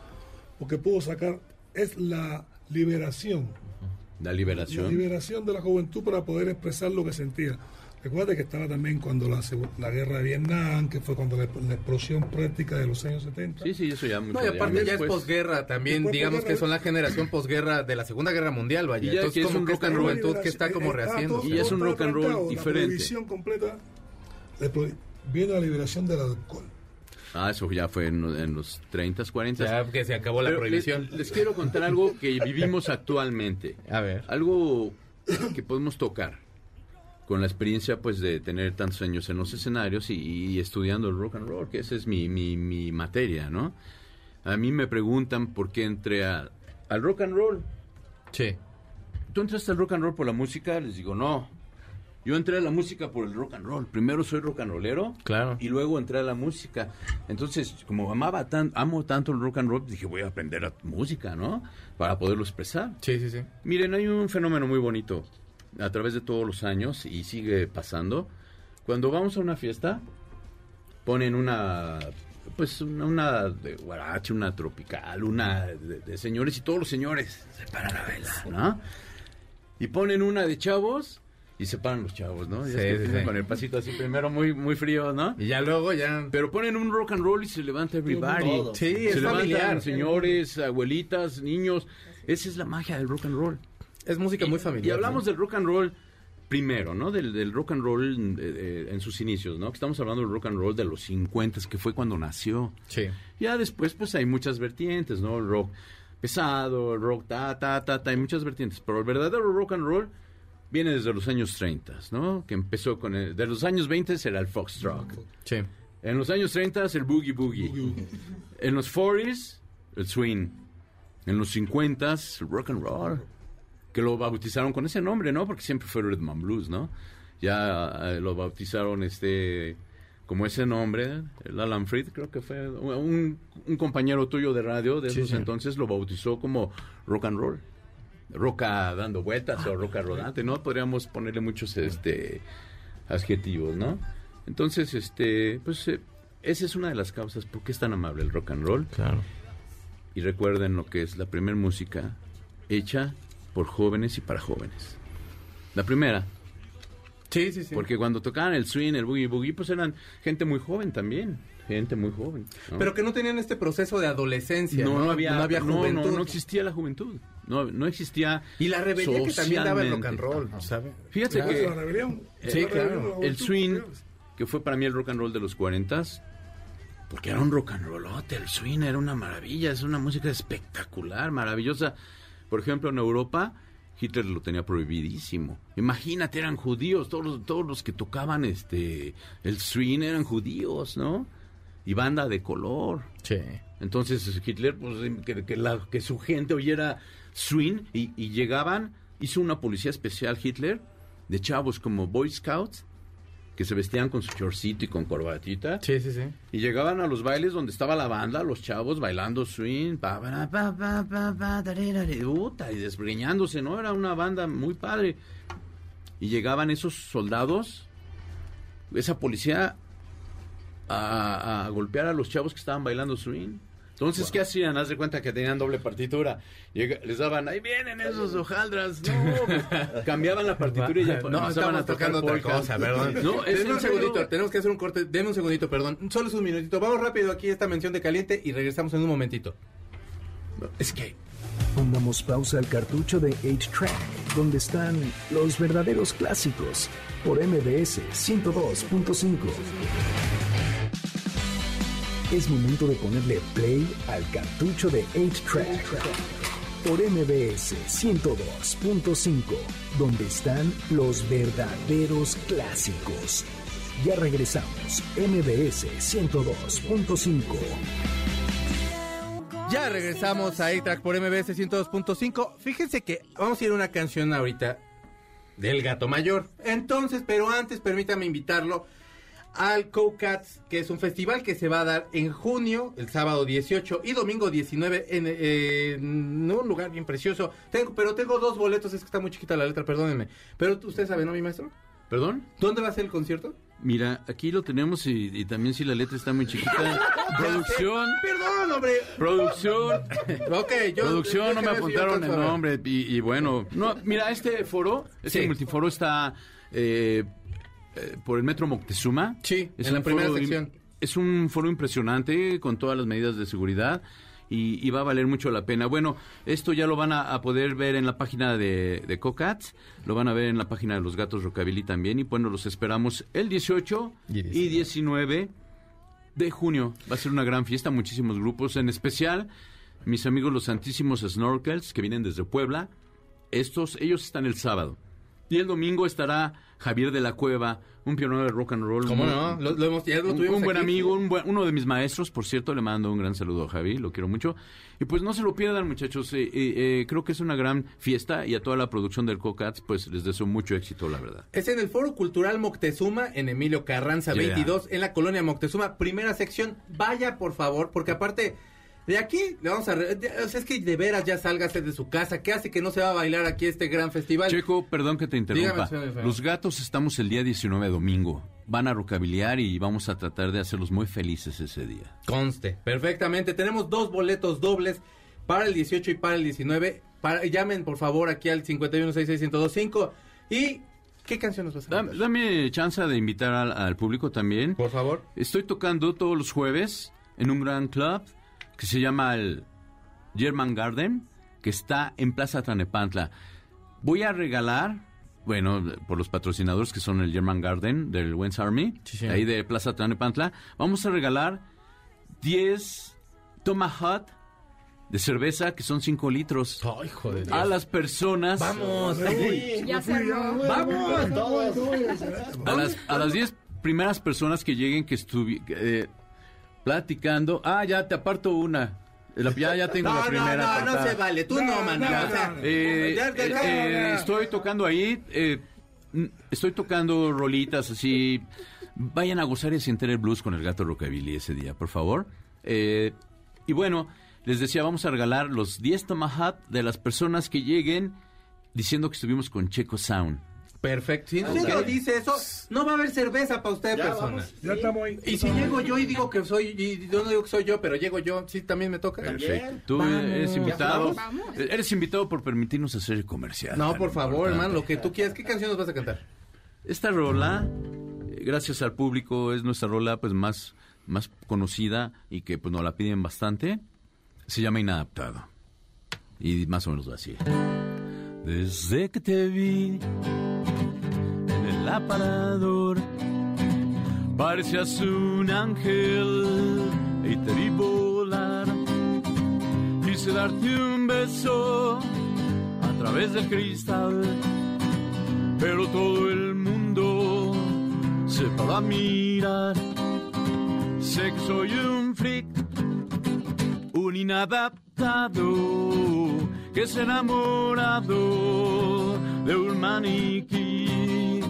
D: porque pudo sacar, es la liberación,
C: La
D: la
C: liberación.
D: liberación de la juventud para poder expresar lo que sentía. Recuerda que estaba también cuando la, la guerra de Vietnam, que fue cuando la, la explosión práctica de los años 70.
C: Sí, sí, eso ya mucho
A: No, y aparte ya es
C: después.
A: posguerra también,
D: Después
A: digamos
D: posguerra.
A: que son la generación posguerra de la Segunda Guerra Mundial, vaya.
C: Y ya
A: Entonces,
C: que es
A: como
C: un rock and roll.
A: que está como rehaciendo.
D: todo-
C: Y es un rock and roll diferente.
D: La prohibición completa, viene la liberación del alcohol.
C: Ah, eso ya fue en, en los 30s, 40s.
A: Ya que se acabó la
C: Pero
A: prohibición.
C: Les, les quiero contar algo que vivimos actualmente.
A: A ver.
C: Algo que podemos tocar con la experiencia pues de tener tantos años en los escenarios y, y estudiando el rock and roll, que esa es mi, mi, mi materia, ¿no? A mí me preguntan por qué entré a- al rock and roll.
A: Sí.
C: ¿Tú entraste al rock and roll por la música? Les digo, no. Yo entré a la música por el rock and roll. Primero soy rock and rollero
A: Claro.
C: y luego entré a la música. Entonces, como amaba tan, amo tanto el rock and roll, dije, voy a aprender a- música, ¿no? Para poderlo expresar.
A: Sí, sí, sí.
C: Miren, hay un fenómeno muy bonito a través de todos los años y sigue pasando. Cuando vamos a una fiesta, ponen una, pues una, una de guarache, una tropical, una de, de señores y todos los señores se paran a bailar, ¿no? Y ponen una de chavos y se paran los chavos, ¿no? Ya
A: Sí,
C: es que
A: sí,
C: empiezan
A: sí.
C: Con el pasito así primero muy, muy frío, ¿no?
A: Y ya luego ya...
C: Pero ponen un rock and roll y se levanta everybody.
E: Todo.
A: Sí,
C: se
A: es
C: levantan
A: familiar.
C: señores, abuelitas, niños. Esa es la magia del rock and roll.
A: Es música muy familiar.
C: Y hablamos
A: ¿no?
C: del rock and roll primero, ¿no? Del, del rock and roll eh, eh, en sus inicios, ¿no? Que estamos hablando del rock and roll de los 50, que fue cuando nació.
A: Sí.
C: Ya después, pues hay muchas vertientes, ¿no? El rock pesado, el rock ta, ta, ta, ta, hay muchas vertientes. Pero el verdadero rock and roll viene desde los años 30, ¿no? Que empezó con... El, de los años 20 era el foxtrot.
A: Sí.
C: En los años 30 el boogie boogie. En los 40s el swing. En los 50s el rock and roll. Que lo bautizaron con ese nombre, ¿no? Porque siempre fue rhythm and blues, ¿no? Ya eh, lo bautizaron este como ese nombre, el Alan Freed, creo que fue un, un compañero tuyo de radio de
A: Sí,
C: esos
A: sí.
C: entonces lo bautizó como rock and roll. Roca dando vueltas o roca rodante, ¿no? Podríamos ponerle muchos este adjetivos, ¿no? Entonces, este, pues eh, esa es una de las causas por qué es tan amable el rock and roll.
A: Claro.
C: y recuerden lo que es la primera música hecha por jóvenes y para jóvenes. La primera,
A: Sí, sí, sí.
C: porque cuando tocaban el swing, el boogie boogie, pues eran gente muy joven también, gente muy joven. ¿no?
A: Pero que no tenían este proceso de adolescencia. No,
C: no, había,
A: no había juventud.
C: no, existía la juventud, no, no existía
A: Y la rebeldía que también daba el rock and roll, ¿sabes?
C: Fíjate
D: Claro,
C: que
D: la rebelión.
A: Sí,
D: La
A: claro.
D: rebelión,
C: el swing, que fue para mí el rock and roll de los 40 porque era un rock and rollote, el swing era una maravilla, es una música espectacular, maravillosa. Por ejemplo, en Europa, Hitler lo tenía prohibidísimo. Imagínate, eran judíos, todos los, todos los que tocaban este el swing eran judíos, ¿no? Y banda de color.
A: Sí.
C: Entonces Hitler, pues que, que la- que su gente oyera swing y, y llegaban, hizo una policía especial Hitler de chavos como Boy Scouts que se vestían con su chorcito y con corbatita
A: Sí, sí, sí.
C: y llegaban a los bailes donde estaba la banda, los chavos bailando swing, pa, pa, pa, pa, pa, pa, puta, y desgreñándose, ¿no? Era una banda muy padre. Y llegaban esos soldados, esa policía, a, a golpear a los chavos que estaban bailando swing. Entonces, ¿qué hacían? Haz de cuenta que tenían doble partitura. Llega- les daban, ahí vienen esos hojaldras. No, pues, cambiaban la partitura y ya
A: No,
C: tocar
A: tocando otra cosa, perdón.
C: No, es
A: un segundito, tenemos que hacer un corte. Deme un segundito, perdón. Solo es un minutito. Vamos rápido aquí esta mención de caliente y regresamos en un momentito.
C: Es que
G: Pongamos pausa al cartucho de 8-Track, donde están los verdaderos clásicos, por MBS 102.5. Es momento de ponerle play al cartucho de 8-Track, por MBS 102.5, donde están los verdaderos clásicos. Ya regresamos, MBS 102.5.
A: Ya regresamos a A-Track por MBS 102.5. Fíjense que vamos a ir a una canción ahorita del gato mayor. Entonces, pero antes permítame invitarlo al Co-Cats, que es un festival que se va a dar en junio, el sábado 18 y domingo 19, en, eh, en un lugar bien precioso. Tengo, pero tengo dos boletos, es que está muy chiquita la letra, perdónenme. Pero usted sabe, ¿no, mi maestro?
C: ¿Perdón?
A: ¿Dónde va a ser el concierto?
C: Mira, aquí lo tenemos y, y también si la letra está muy chiquita. producción,
A: Perdón, hombre.
C: producción,
A: Ok, yo.
C: producción, no me apuntaron el nombre. Y, y bueno, no, mira, este foro, este
A: Sí.
C: multiforo está eh, eh, por el metro Moctezuma.
A: Sí, en la primera sección.
C: Es un foro impresionante con todas las medidas de seguridad. Y, y va a valer mucho la pena. Bueno, esto ya lo van a, a poder ver en la página de, de Cocats, lo van a ver en la página de los gatos Rockabilly también. Y bueno, los esperamos el 18
A: Y
C: y 19 de junio. Va a ser una gran fiesta, muchísimos grupos, en especial mis amigos los Santísimos Snorkels, que vienen desde Puebla. Estos, ellos están el sábado. Y el domingo estará Javier de la Cueva, un pionero de rock and roll.
A: ¿Cómo
C: muy-
A: no? Lo, lo hemos, ya lo
C: un,
A: tuvimos
C: un buen
A: aquí.
C: amigo, un buen- uno de mis maestros, por cierto, le mando un gran saludo a Javi, lo quiero mucho. Y pues no se lo pierdan, muchachos, eh, eh, eh, creo que es una gran fiesta y a toda la producción del Cocats, pues les deseo mucho éxito, la verdad.
A: Es en el Foro Cultural Moctezuma, en Emilio Carranza
C: Yeah.
A: 22, en la colonia Moctezuma, primera sección. Vaya, por favor, porque aparte, de aquí le vamos a... re- de- o sea, es que de veras ya sálgase de su casa. ¿Qué hace que no se va a bailar aquí este gran festival?
C: Checo, perdón que te interrumpa.
A: Dígame.
C: Los gatos estamos el día 19 domingo. Van a rocabiliar y vamos a tratar de hacerlos muy felices ese día.
A: Conste, perfectamente. Tenemos dos boletos dobles para el 18 y para el 19. Para, llamen, por favor, aquí al 5166125. ¿Y qué canción nos vas a cantar?
C: Dame chance de invitar al, al público también.
A: Por favor.
C: Estoy tocando todos los jueves en un gran club que se llama el German Garden, que está en Plaza Tlanepantla. Voy a regalar, bueno, por los patrocinadores que son el German Garden del Wens Army,
A: Sí,
C: ahí de Plaza Tlanepantla, vamos a regalar 10 Tomahawk de cerveza, que son 5 litros,
A: Ay, joder.
C: a las personas...
A: Vamos.
B: Ya se.
E: Vamos,
C: A las, a las 10 primeras personas que lleguen que estuvieron platicando. Ah, ya te aparto una. La- ya, ya tengo
A: No,
C: la
A: no,
C: primera.
A: no, no
C: apartada.
A: se vale. Tú no,
D: no, no, no.
C: Eh, eh, eh, estoy tocando ahí. eh, estoy tocando rolitas así. Vayan a gozar y a sentir el blues con el gato Rockabilly ese día, por favor. Eh, y bueno, les decía, vamos a regalar los 10 Tomahawk de las personas que lleguen diciendo que estuvimos con Checo Sound.
A: Perfecto. Si usted lo dice eso, no va a haber cerveza para usted,
E: Ya,
A: persona.
E: vamos.
D: Ya estamos ahí.
A: Y si llego yo y digo que soy, y yo no digo que soy yo, pero llego yo, sí, también me toca.
C: Perfecto. Tú
A: Vamos.
C: eres invitado.
B: Vamos.
C: Eres invitado por permitirnos hacer el comercial.
A: No, por favor, hermano, lo que tú quieras. ¿Qué canción nos vas a cantar?
C: Esta rola, eh, gracias al público, es nuestra rola pues más, más conocida y que pues nos la piden bastante. Se llama Inadaptado. Y más o menos así. Desde que te vi el aparador, parecías un ángel y te vi volar. Quise darte un beso a través del cristal pero todo el mundo se paró a mirar. Sé que soy un freak, un inadaptado, que se enamorado de un maniquí.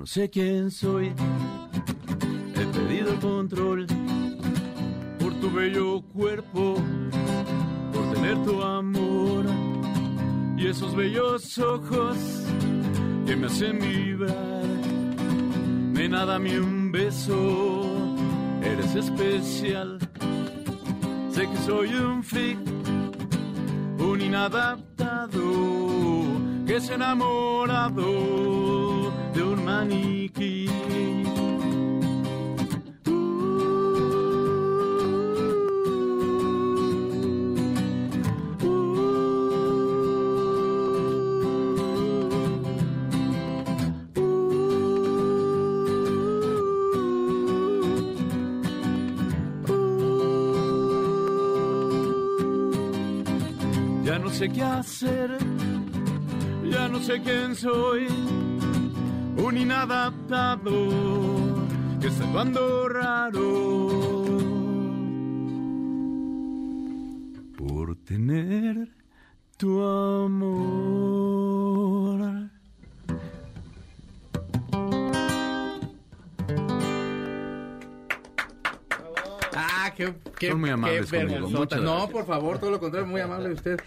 C: No sé quién soy, he perdido el control por tu bello cuerpo, por tener tu amor y esos bellos ojos que me hacen vibrar. Nena, dame un beso, eres especial. Sé que soy un freak, un inadaptado, que se enamorado de un maniquí. Sé qué hacer, ya no sé quién soy, un inadaptado que está actuando raro por tener tu amor.
A: Ah, qué, qué,
C: Son muy amables
A: qué
C: conmigo.
A: vergonzota.
C: Muchas
A: No, por favor, todo lo contrario, muy amable de usted.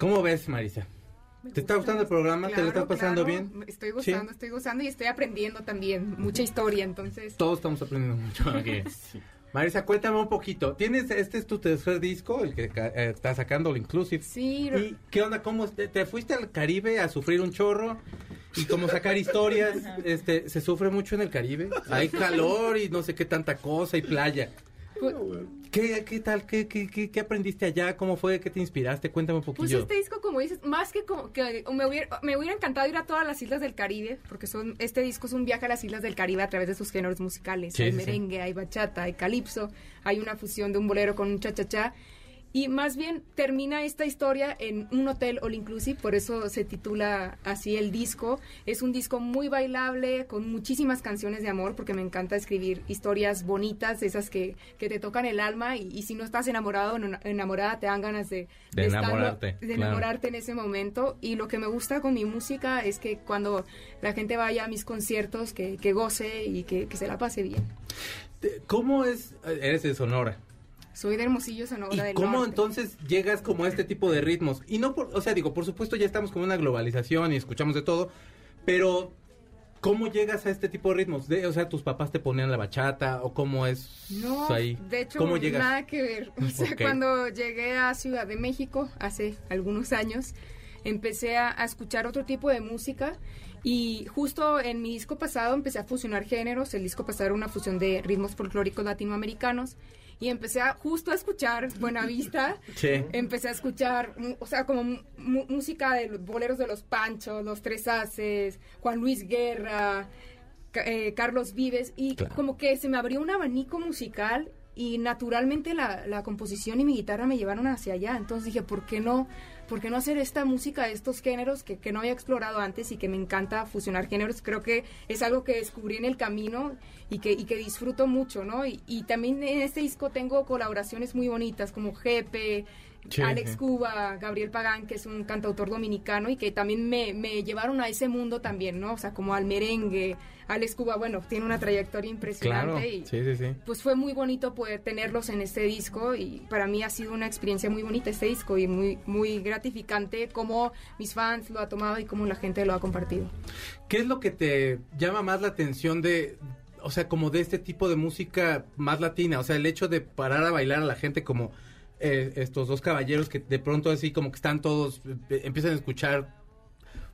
A: ¿Cómo ves, Marisa? ¿Te está gustando el programa? ¿Te lo estás
B: Claro,
A: pasando
B: claro.
A: bien?
B: Estoy gozando,
A: Sí.
B: estoy gozando y estoy aprendiendo también mucha historia, entonces.
A: Todos estamos aprendiendo mucho aquí. Marisa, cuéntame un poquito. ¿Tienes, este es tu tercer disco, el que ca- eh, está sacando, el Inclusive?
B: Sí,
A: ¿Y qué onda? ¿Cómo te, te fuiste al Caribe a sufrir un chorro? Y como sacar historias, este, se sufre mucho en el Caribe. Hay calor y no sé qué tanta cosa y playa.
B: Pues,
A: ¿Qué, qué tal? ¿Qué, qué, qué, qué aprendiste allá? ¿Cómo fue? ¿Qué te inspiraste? Cuéntame un
B: Pues
A: poquillo.
B: este disco, como dices, más que, como que me, hubiera, me hubiera encantado ir a todas las islas del Caribe, porque son este disco es un viaje a las islas del Caribe a través de sus géneros musicales.
A: Sí,
B: hay
A: sí, sí.
B: merengue, hay bachata, hay calipso, hay una fusión de un bolero con un cha-cha-cha. Y más bien termina esta historia en un hotel all inclusive, por eso se titula así el disco. Es un disco muy bailable, con muchísimas canciones de amor, porque me encanta escribir historias bonitas, esas que, que te tocan el alma, y, y si no estás enamorado o no- enamorada, te dan ganas de,
A: enamorarte,
B: de
A: claro.
B: enamorarte en ese momento. Y lo que me gusta con mi música es que cuando la gente vaya a mis conciertos, que, que goce y que, que se la pase bien.
A: ¿Cómo es? Eres de Sonora.
B: Soy de Hermosillo, Sonora
A: ¿Y
B: del
A: cómo
B: Norte.
A: entonces llegas como a este tipo de ritmos? Y no por, o sea, digo, por supuesto ya estamos con una globalización y escuchamos de todo, pero ¿cómo llegas a este tipo de ritmos? De- o sea, tus papás te ponían la bachata o cómo es
B: No,
A: ahí.
B: de hecho,
A: ¿Cómo llegas?
B: nada que ver. O sea,
A: Ok.
B: cuando llegué a Ciudad de México hace algunos años, empecé a, a escuchar otro tipo de música y justo en mi disco pasado empecé a fusionar géneros. El disco pasado era una fusión de ritmos folclóricos latinoamericanos y empecé a justo a escuchar Buenavista.
A: Sí.
B: Empecé a escuchar, o sea, como música de los boleros de los Panchos, los Tres Haces, Juan Luis Guerra, eh, Carlos Vives, y
A: Claro.
B: como que se me abrió un abanico musical y naturalmente la, la composición y mi guitarra me llevaron hacia allá. Entonces dije, ¿por qué no? ¿Por qué no hacer esta música de estos géneros que, que no había explorado antes y que me encanta fusionar géneros? Creo que es algo que descubrí en el camino y que, y que disfruto mucho, ¿no? Y, y también en este disco tengo colaboraciones muy bonitas como Jepe,
A: Sí,
B: Alex
A: sí.
B: Cuba, Gabriel Pagán, que es un cantautor dominicano y que también me, me llevaron a ese mundo también, ¿no? O sea, como al merengue. Alex Cuba, bueno, tiene una trayectoria impresionante
A: Claro,
B: y
A: sí,
B: pues fue muy bonito poder tenerlos en este disco y para mí ha sido una experiencia muy bonita este disco y muy muy gratificante cómo mis fans lo ha tomado y cómo la gente lo ha compartido.
A: ¿Qué es lo que te llama más la atención de, o sea, como de este tipo de música más latina? O sea, el hecho de parar a bailar a la gente como eh, estos dos caballeros que de pronto así como que están todos, eh, empiezan a escuchar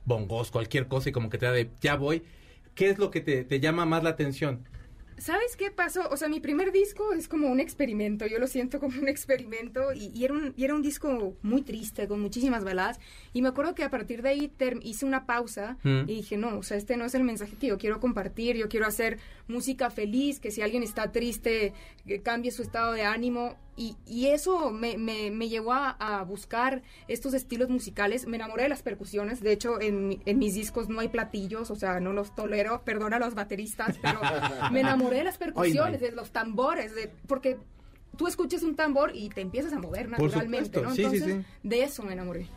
A: bongos, cualquier cosa y como que te da de, ya voy. ¿Qué es lo que te, te llama más la atención?
B: ¿Sabes qué pasó? O sea, mi primer disco es como un experimento, yo lo siento como un experimento y, y era, un, y era un disco muy triste, con muchísimas baladas. Y me acuerdo que a partir de ahí hice una pausa
A: Mm.
B: y dije, no, o sea, este no es el mensaje que yo quiero compartir, yo quiero hacer música feliz, que si alguien está triste, que cambie su estado de ánimo. Y, y eso me, me, me llevó a, a buscar estos estilos musicales. Me enamoré de las percusiones. De hecho, en, en mis discos no hay platillos, o sea, no los tolero. Perdona a los bateristas, pero me enamoré de las percusiones, de los tambores, de, porque tú escuchas un tambor y te empiezas a mover naturalmente, ¿no?
A: sí, sí,
B: Entonces,
A: sí.
B: de eso me enamoré.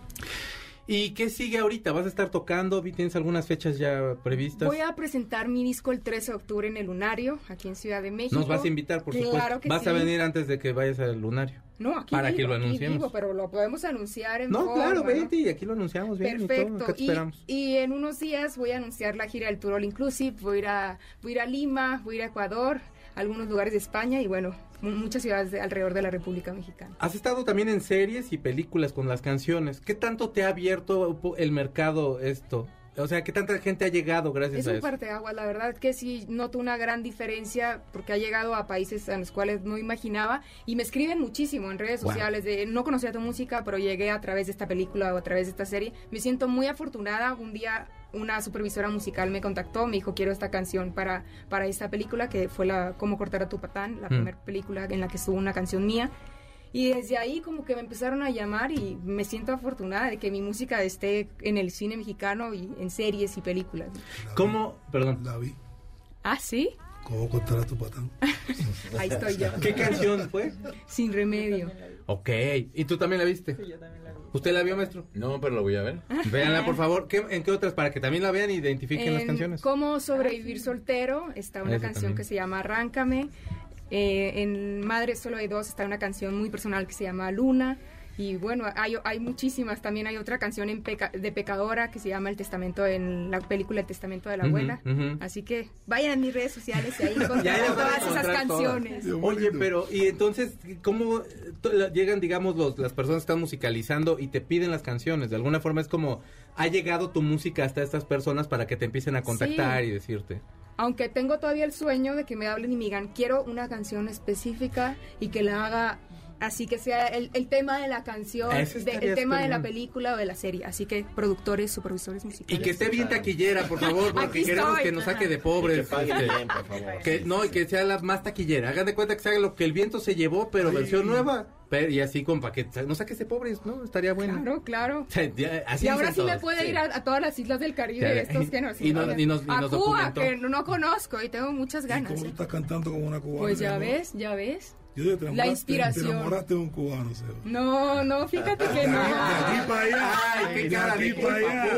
A: ¿Y qué sigue ahorita? ¿Vas a estar tocando? ¿Tienes algunas fechas ya previstas?
B: Voy a presentar mi disco el 13 de octubre en el Lunario, aquí en Ciudad de México.
A: Nos vas a invitar, por supuesto.
B: Claro que
A: vas
B: sí.
A: a venir antes de que vayas al lunario.
B: No, aquí
A: para que
B: vivo,
A: lo
B: aquí
A: anunciemos.
B: vivo, pero lo podemos anunciar en
A: No,
B: forma,
A: claro,
B: ¿no?
A: vete y aquí lo anunciamos bien y todo.
B: Perfecto.
A: Acá te
B: Y,
A: esperamos.
B: y en unos días voy a anunciar la gira del Tour All Inclusive. Voy a ir a, voy a, ir a Lima, voy a ir a Ecuador, algunos lugares de España y bueno, muchas ciudades de- alrededor de la República Mexicana.
A: Has estado también en series y películas con las canciones. ¿Qué tanto te ha abierto el mercado esto? O sea, ¿qué tanta gente ha llegado gracias
B: Es
A: a
B: un
A: eso?
B: parteaguas, la verdad que sí noto una gran diferencia porque ha llegado a países a los cuales no imaginaba y me escriben muchísimo en redes
A: Wow.
B: sociales de no conocía tu música, pero llegué a través de esta película o a través de esta serie. Me siento muy afortunada. Un día una supervisora musical me contactó, me dijo quiero esta canción para, para esta película que fue la Cómo cortar a tu patán, la
A: Mm.
B: primera película en la que estuvo una canción mía. Y desde ahí como que me empezaron a llamar y me siento afortunada de que mi música esté en el cine mexicano y en series y películas.
A: ¿Cómo? Perdón.
D: La vi.
B: ¿Ah, sí?
D: ¿Cómo cortar a tu patán?
B: Ahí estoy yo.
A: ¿Qué canción fue?
B: Sin remedio.
A: Ok. ¿Y tú también la viste? ¿Usted la vio, maestro?
C: No, pero lo voy a ver.
A: Véanla, por favor. ¿Qué- ¿En qué otras? Para que también la vean y identifiquen las
B: En
A: canciones.
B: Cómo sobrevivir soltero está una canción
A: también.
B: que se llama Arráncame. Eh, en Madre solo hay dos está una canción muy personal que se llama Luna. Y bueno, hay, hay muchísimas. También hay otra canción en Peca- de Pecadora que se llama El Testamento en la película El Testamento de la Abuela. Así que vayan a mis redes sociales y ahí encontrarán todas esas
A: todas.
B: canciones.
A: Oye, pero y entonces cómo llegan, digamos, los, las personas que están musicalizando y te piden las canciones. De alguna forma es como ha llegado tu música hasta estas personas para que te empiecen a contactar
B: Sí.
A: y decirte.
B: Aunque tengo todavía el sueño de que me hablen y me digan, quiero una canción específica y que la haga así que sea el, el tema de la canción, de- el tema de la película o de la serie. Así que productores, supervisores
A: Y
B: musicales.
A: que esté bien taquillera, por favor, porque
B: Aquí
A: queremos
B: estoy.
A: que nos saque de
E: Que
A: pobres.
E: paguen
A: este,
E: bien, por favor.
A: que, no, y que sea la más taquillera. Hagan de cuenta que sea lo que el viento se llevó, pero versión nueva. Pero- y así, para que no saques de pobres, ¿no? Estaría bueno.
B: Claro, claro.
A: O sea, ya, así
B: y ahora sí me puede
A: sí.
B: ir a, a todas las islas del Caribe,
A: Ya,
B: estos que nos
A: y y nos- y
B: a Cuba,
A: documentó.
B: que no, no conozco y tengo muchas
D: ¿Y
B: ganas.
D: cómo
B: ¿eh?
D: estás cantando como una cubana?
B: Pues ya ves, ya ves.
D: Yo te
B: La
D: enamoraste-
B: inspiración.
D: Te enamoraste de un cubano, Seba.
B: No, no, fíjate que
D: De
B: no.
D: aquí para allá.
A: Ay, qué
D: de
A: cara
D: aquí
A: de
D: para
A: culpa
D: allá.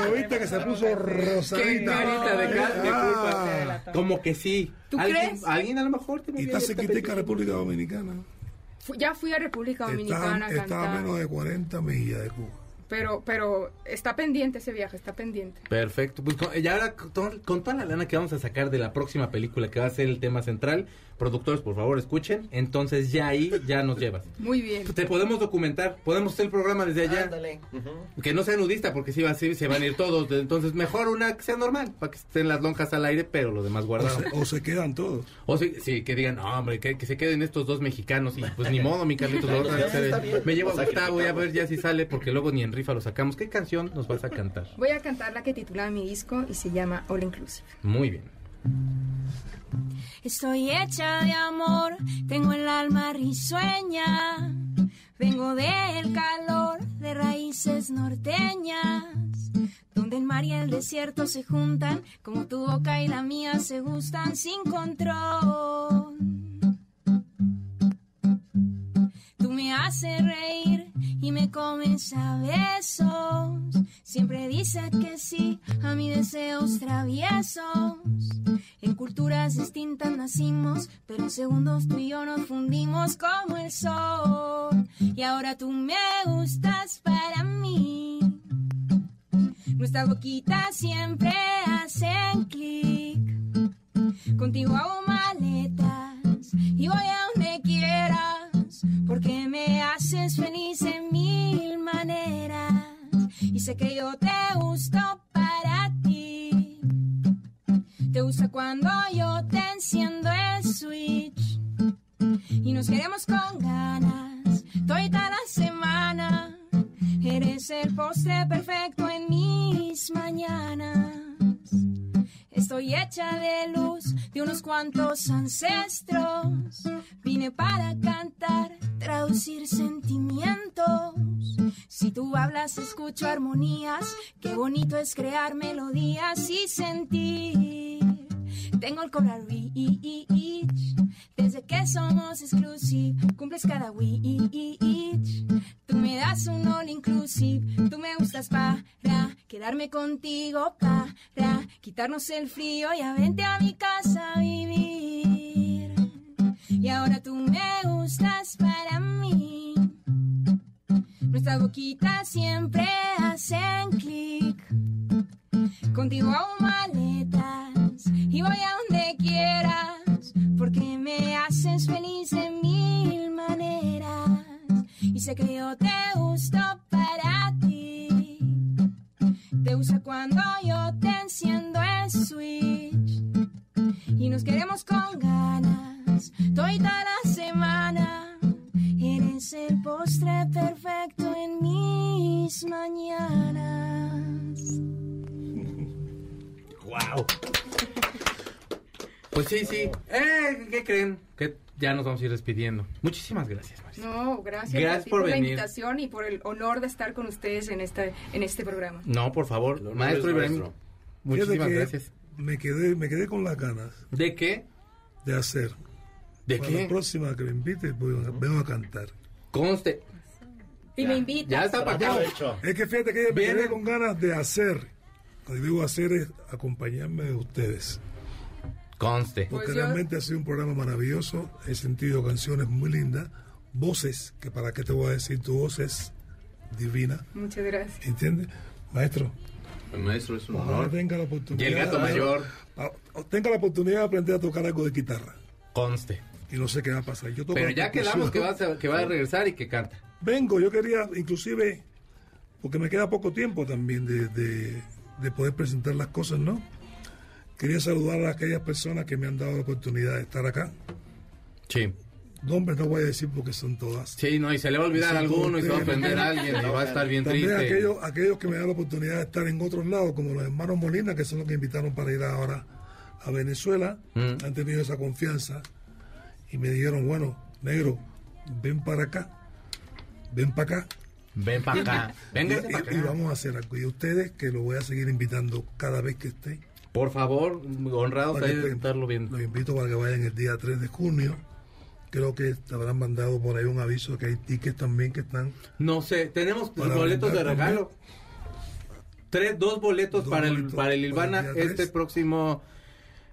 A: puso,
D: viste que se puso rosadita.
A: Qué carita de, de
D: Ah.
A: culpa. Como que sí.
B: ¿Tú
A: ¿Alguien,
B: crees?
A: Alguien a lo mejor te
D: Y está cerquitica República Dominicana.
B: Fu- Ya fui a República Dominicana
D: Está,
B: a
D: está a
B: cantar.
D: menos de 40 millas de Cuba.
B: Pero, pero está pendiente ese viaje, está pendiente.
A: Perfecto. Pues con, y ahora con toda la lana que vamos a sacar de la próxima película que va a ser el tema central, productores, por favor, escuchen. Entonces ya ahí ya nos llevas.
B: Muy bien.
A: Te podemos documentar, podemos hacer el programa desde allá.
E: Ándale.
A: Que no sea nudista, porque si va así, se van a ir todos. Entonces, mejor una que sea normal, para que estén las lonjas al aire, pero lo demás
D: O
A: guardado.
D: se, o se quedan todos.
A: O sí, sí, que digan, no, hombre, que, que se queden estos dos mexicanos. Y pues ni modo, mi Carlitos. lo me llevo a Gustavo, voy a ver ya si sale, porque luego ni en rifa lo sacamos. ¿Qué canción nos vas a cantar?
B: Voy a cantar la que titula mi disco y se llama All Inclusive.
A: Muy bien.
F: Estoy hecha de amor, tengo el alma risueña. Vengo del calor de raíces norteñas, donde el mar y el desierto se juntan, como tu boca y la mía se gustan sin control. Tú me me hace reír y me comes a besos. Siempre dice que sí a mis deseos traviesos. En culturas distintas nacimos, pero segundos tú y yo nos fundimos como el sol. Y ahora tú me gustas para mí. Nuestras boquitas siempre hacen clic. Contigo hago maletas y voy a donde porque me haces feliz en mil maneras. Y sé que yo te gusto para ti. Te gusta cuando yo te enciendo el switch y nos queremos con ganas toda la semana. Eres el postre perfecto en mis mañanas. Estoy hecha de luz de unos cuantos ancestros. Vine para cantar, traducir sentimientos. Si tú hablas, escucho armonías. Qué bonito es crear melodías y sentir. Tengo el cobrar reach. Desde que somos exclusive, cumples cada wish. Tú me das un all inclusive. Tú me gustas para quedarme contigo para quitarnos el frío y a vente a mi casa a vivir. Y ahora tú me gustas para mí. Nuestras boquitas siempre hacen clic. Contigo hago maletas y voy a donde quieras, porque me haces feliz de mil maneras. Y sé que yo te gusto para ti. Te gusta cuando yo te enciendo el switch y nos queremos con ganas toda la semana. Eres el postre perfecto en mis mañanas.
A: ¡Wow! Pues sí, sí. Eh, ¿Qué creen? Que ya nos vamos a ir despidiendo. Muchísimas gracias, Marisa.
B: No, gracias,
A: Gracias por
B: la invitación y por el honor de estar con ustedes en este, en este programa.
A: No, por favor, maestro
C: es
A: Ibrahim. Muchísimas
D: que
A: gracias.
D: Me quedé, me quedé con las ganas
A: ¿De qué?
D: de hacer.
A: ¿De
D: Para la
A: qué?
D: próxima que me invite, voy a- vengo a cantar.
A: Conste.
B: Y me invitas.
A: Ya está pactado.
D: Es que fíjate que me
A: Viene-
D: quedé con ganas de hacer. Cuando digo hacer es acompañarme de ustedes.
A: Conste.
D: Porque
B: Pues yo-
D: realmente ha sido un programa maravilloso. He sentido canciones muy lindas. Voces, que para qué te voy a decir, tu voz es divina.
B: Muchas gracias.
D: ¿Entiendes? Maestro,
C: El maestro es un
D: ojalá
C: honor.
D: tenga la
A: Y
D: oportunidad.
A: el gato mayor.
D: Ah, Tenga la oportunidad de aprender a tocar algo de guitarra.
A: Conste.
D: Y no sé qué va a pasar. Yo toco
A: Pero ya quedamos que vas a, que va a regresar y que canta.
D: Vengo, yo quería, inclusive, porque me queda poco tiempo también de, de- de poder presentar las cosas, ¿no? Quería saludar a aquellas personas que me han dado la oportunidad de estar acá.
A: Sí.
D: Nombres no voy a decir porque son todas.
A: Sí, no, y se le va a olvidar
D: Sí,
A: alguno y se va a ofender a alguien y va a estar bien
D: También
A: triste.
D: aquellos, aquellos que me dan la oportunidad de estar en otros lados, como los hermanos Molina, que son los que invitaron para ir ahora a Venezuela,
A: Mm.
D: han tenido esa confianza y me dijeron, bueno, negro, ven para acá, ven para acá.
A: Ven para acá. Véngase
D: y, y vamos a hacer algo. Y ustedes, que lo voy a seguir invitando cada vez que esté.
A: Por favor, honrados
D: para
A: ahí
D: que
A: estarlo viendo.
D: Los invito para que vayan el día 3 de junio. Creo que te habrán mandado por ahí un aviso que hay tickets también que están.
A: No sé, tenemos boletos de regalo. Tres, dos boletos
D: Dos
A: para el
D: boletos
A: para el
D: para
A: Ilvana
D: el
A: este próximo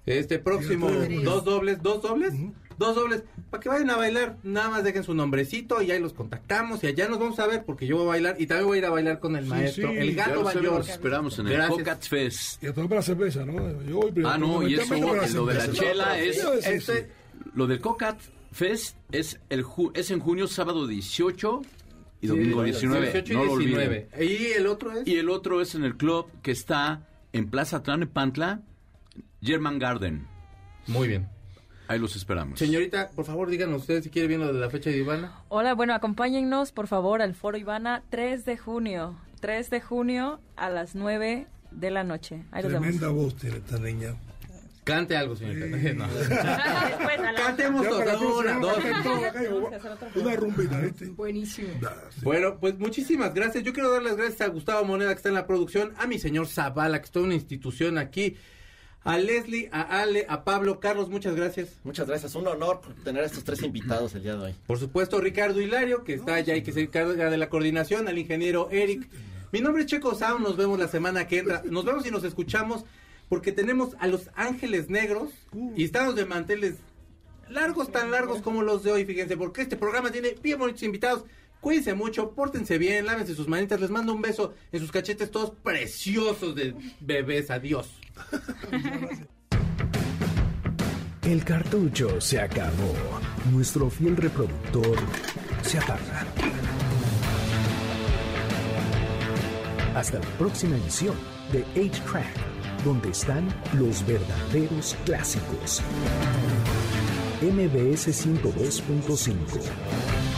A: este próximo dos dobles, dos dobles. Dos dobles para que vayan a bailar. Nada más dejen su nombrecito y ahí los contactamos y allá nos vamos a ver porque yo voy a bailar y también voy a ir a bailar con el
D: Sí,
A: maestro,
D: sí.
A: el gato
C: lo
A: mayor.
C: esperamos en el. Cocat Fest.
D: Y a tomar la cerveza, ¿no? Yo voy primero.
C: Ah, no, y eso, lo de la chela es-
A: Este-.
C: Lo del Cocat Fest es el ju- es en junio, sábado 18 y domingo
A: Sí,
C: 19.
A: 18 y
C: no lo
A: 19.
C: olviden.
A: Y el otro es
C: Y el otro es en el club que está en Plaza Tlanepantla, German Garden.
A: Muy bien.
C: Ahí los esperamos.
A: Señorita, por favor, díganos ustedes si quiere bien lo de la fecha de Ivana.
H: Hola, bueno, acompáñennos por favor al Foro Ivana 3 de junio. 3 de junio a las 9 de la noche. Ahí los vemos.
D: Tremenda voz tiene esta niña.
A: Cante algo, señorita. No.
H: Después, a la-
A: Cantemos todos, una, dos.
D: Una rumbita, ¿viste?
B: Buenísimo.
D: Da, sí.
A: Bueno, pues muchísimas gracias. Yo quiero dar las gracias a Gustavo Moneda, que está en la producción, a mi señor Zavala, que está en una institución aquí, a Leslie, a Ale, a Pablo, Carlos, muchas gracias.
E: Muchas gracias, un honor tener a estos tres invitados el día de hoy.
A: Por supuesto, Ricardo Hilario, que está allá y que se encarga de la coordinación, al ingeniero Eric. Mi nombre es Checo Sound, nos vemos la semana que entra. Nos vemos y nos escuchamos porque tenemos a los Ángeles Negros y estamos de manteles largos, tan largos como los de hoy, fíjense, porque este programa tiene bien bonitos invitados. Cuídense mucho, pórtense bien, lávense sus manitas, les mando un beso en sus cachetes todos preciosos de bebés. Adiós.
G: El cartucho se acabó. Nuestro fiel reproductor se apaga. Hasta la próxima edición de 8-Track, donde están los verdaderos clásicos. MBS 102.5